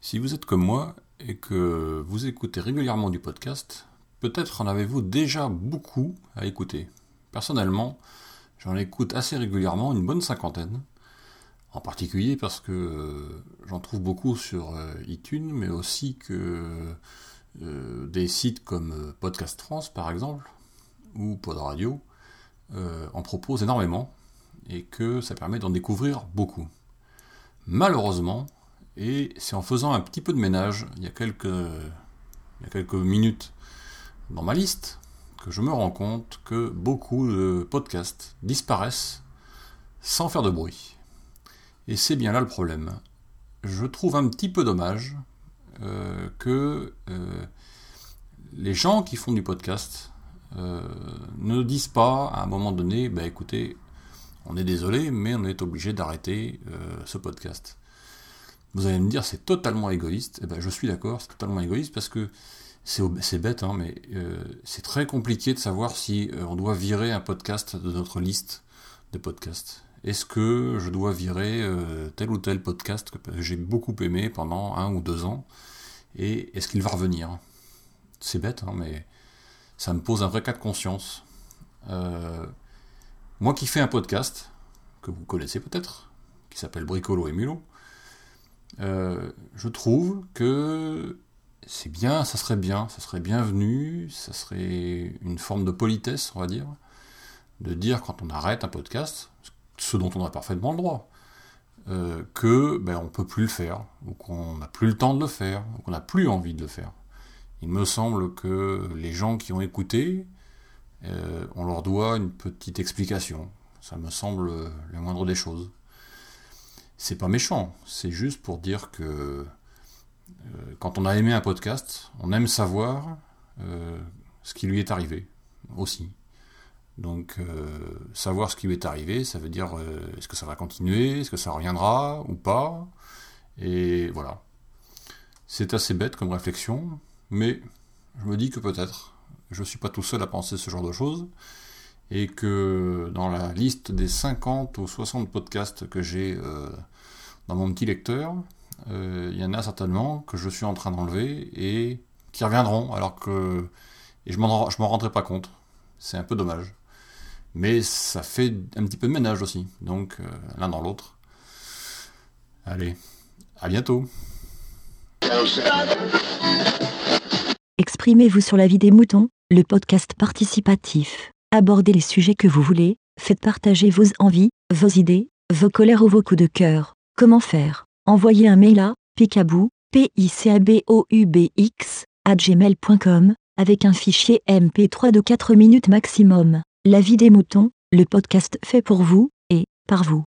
Si vous êtes comme moi et que vous écoutez régulièrement du podcast, peut-être en avez-vous déjà beaucoup à écouter. Personnellement, j'en écoute assez régulièrement, une bonne cinquantaine. En particulier parce que euh, j'en trouve beaucoup sur euh, iTunes, mais aussi que euh, des sites comme Podcast France par exemple, ou Pod Radio, en proposent énormément, et que ça permet d'en découvrir beaucoup. Malheureusement, et c'est en faisant un petit peu de ménage, il y a quelques, minutes dans ma liste, que je me rends compte que beaucoup de podcasts disparaissent sans faire de bruit. Et c'est bien là le problème. Je trouve un petit peu dommage euh, que euh, les gens qui font du podcast euh, ne disent pas à un moment donné, bah écoutez, on est désolé, mais on est obligé d'arrêter ce podcast. Vous allez me dire, c'est totalement égoïste. Eh ben, je suis d'accord, c'est totalement égoïste parce que c'est bête, hein, mais euh, c'est très compliqué de savoir si euh, on doit virer un podcast de notre liste de podcasts. Est-ce que je dois virer euh, tel ou tel podcast que j'ai beaucoup aimé pendant un ou deux ans Et est-ce qu'il va revenir? C'est bête, hein, mais ça me pose un vrai cas de conscience. moi qui fais un podcast, que vous connaissez peut-être, qui s'appelle Bricolo et Mulot, euh, je trouve que c'est bien, ça serait bien, ça serait bienvenu, ça serait une forme de politesse, on va dire, de dire quand on arrête un podcast, ce dont on a parfaitement le droit, euh, que ben, on peut plus le faire, ou qu'on n'a plus le temps de le faire, ou qu'on n'a plus envie de le faire. Il me semble que les gens qui ont écouté, euh, on leur doit une petite explication. Ça me semble le moindre des choses c'est pas méchant, c'est juste pour dire que euh, quand on a aimé un podcast, on aime savoir euh, ce qui lui est arrivé aussi. Donc savoir ce qui lui est arrivé, ça veut dire est-ce que ça va continuer, est-ce que ça reviendra ou pas. Et voilà. C'est assez bête comme réflexion, mais je me dis que peut-être je ne suis pas tout seul à penser ce genre de choses, et que dans la liste des 50 ou 60 podcasts que j'ai euh, dans mon petit lecteur, euh, il y en a certainement que je suis en train d'enlever et qui reviendront, alors que et je m'en m'en rendrai pas compte. C'est un peu dommage. Mais ça fait un petit peu de ménage aussi, donc euh, l'un dans l'autre. Allez, à bientôt. Exprimez-vous sur la vie des moutons, le podcast participatif. Abordez les sujets que vous voulez, faites partager vos envies, vos idées, vos colères ou vos coups de cœur. Comment faire? Envoyez un mail à picabou, p i c a b o gmail.com avec un fichier MP3 de 4 minutes maximum. La vie des moutons, le podcast fait pour vous et par vous.